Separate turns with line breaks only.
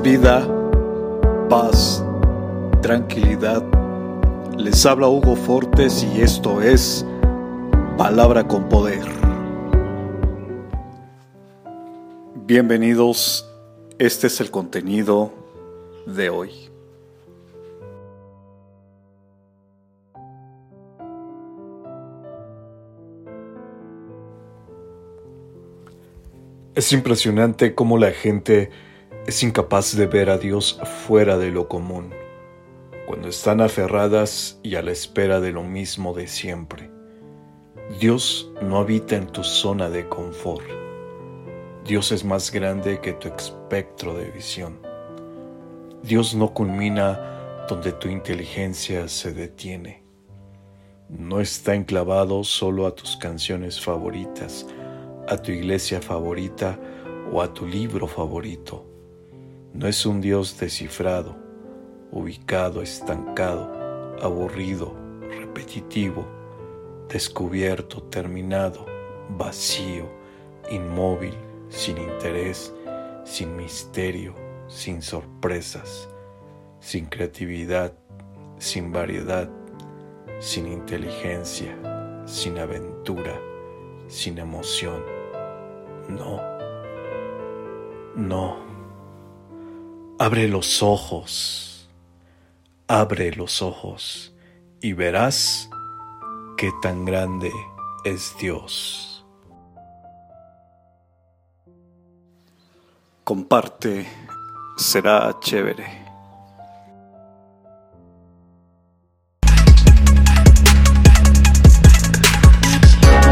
vida, paz, tranquilidad. Les habla Hugo Fortes y esto es Palabra con Poder. Bienvenidos, este es el contenido de hoy. Es impresionante cómo la gente es incapaz de ver a Dios fuera de lo común, cuando están aferradas y a la espera de lo mismo de siempre. Dios no habita en tu zona de confort. Dios es más grande que tu espectro de visión. Dios no culmina donde tu inteligencia se detiene. No está enclavado solo a tus canciones favoritas, a tu iglesia favorita o a tu libro favorito no es un Dios descifrado, ubicado, estancado, aburrido, repetitivo, descubierto, terminado, vacío, inmóvil, sin interés, sin misterio, sin sorpresas, sin creatividad, sin variedad, sin inteligencia, sin aventura, sin emoción. No, no. Abre los ojos, abre los ojos y verás qué tan grande es Dios. Comparte, será chévere.